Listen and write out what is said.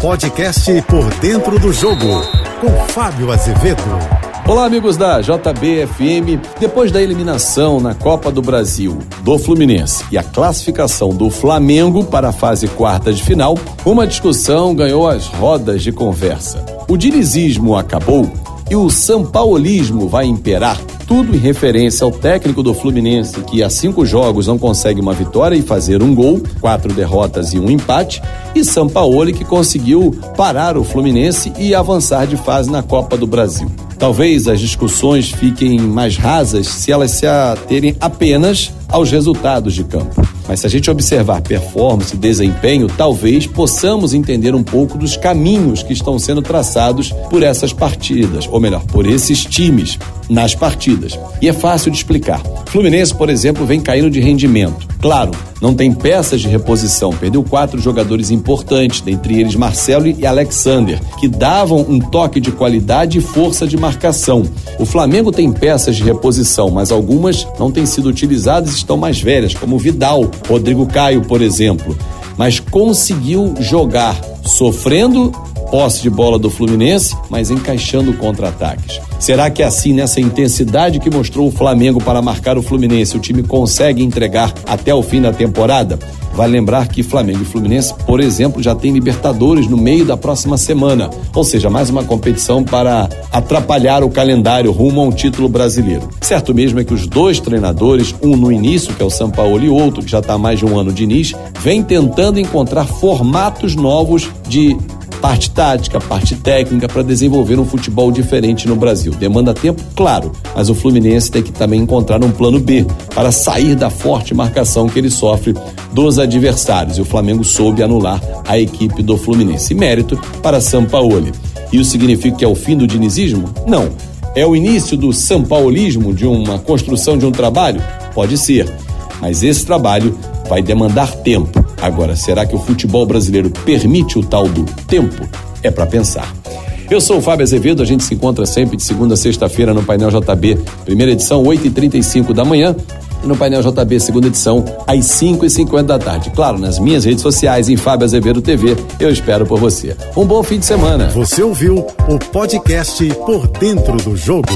Podcast Por Dentro do Jogo, com Fábio Azevedo. Olá, amigos da JBFM. Depois da eliminação na Copa do Brasil do Fluminense e a classificação do Flamengo para a fase quarta de final, uma discussão ganhou as rodas de conversa. O dinizismo acabou e o sampaulismo vai imperar tudo em referência ao técnico do Fluminense, que há cinco jogos não consegue uma vitória e fazer um gol, quatro derrotas e um empate, e Sampaoli, que conseguiu parar o Fluminense e avançar de fase na Copa do Brasil. Talvez as discussões fiquem mais rasas se elas se aterem apenas aos resultados de campo. Mas se a gente observar performance e desempenho, talvez possamos entender um pouco dos caminhos que estão sendo traçados por essas partidas, ou melhor, por esses times nas partidas. E é fácil de explicar. Fluminense, por exemplo, vem caindo de rendimento. Claro, não tem peças de reposição, perdeu quatro jogadores importantes, dentre eles Marcelo e Alexander, que davam um toque de qualidade e força de marcação. O Flamengo tem peças de reposição, mas algumas não têm sido utilizadas e estão mais velhas, como Vidal, Rodrigo Caio, por exemplo. Mas conseguiu jogar sofrendo posse de bola do Fluminense, mas encaixando contra-ataques. Será que é assim, nessa intensidade que mostrou o Flamengo para marcar o Fluminense, o time consegue entregar até o fim da temporada? Vai lembrar que Flamengo e Fluminense, por exemplo, já tem Libertadores no meio da próxima semana, ou seja, mais uma competição para atrapalhar o calendário rumo a um título brasileiro. Certo mesmo é que os dois treinadores, um no início, que é o São Paulo, e outro, que já está há mais de um ano de início, vem tentando encontrar formatos novos de parte tática, parte técnica para desenvolver um futebol diferente no Brasil. Demanda tempo, claro, mas o Fluminense tem que também encontrar um plano B para sair da forte marcação que ele sofre dos adversários. E o Flamengo soube anular a equipe do Fluminense. Mérito para Sampaoli. Isso significa que é o fim do dinizismo? Não. É o início do sampaulismo, de uma construção de um trabalho? Pode ser. Mas esse trabalho vai demandar tempo. Agora, será que o futebol brasileiro permite o tal do tempo? É para pensar. Eu sou o Fábio Azevedo, a gente se encontra sempre de segunda a sexta-feira no Painel JB, primeira edição, 8h35 da manhã, e no Painel JB, segunda edição, às 5h50 da tarde. Claro, nas minhas redes sociais, em Fábio Azevedo TV, eu espero por você. Um bom fim de semana. Você ouviu o podcast Por Dentro do Jogo.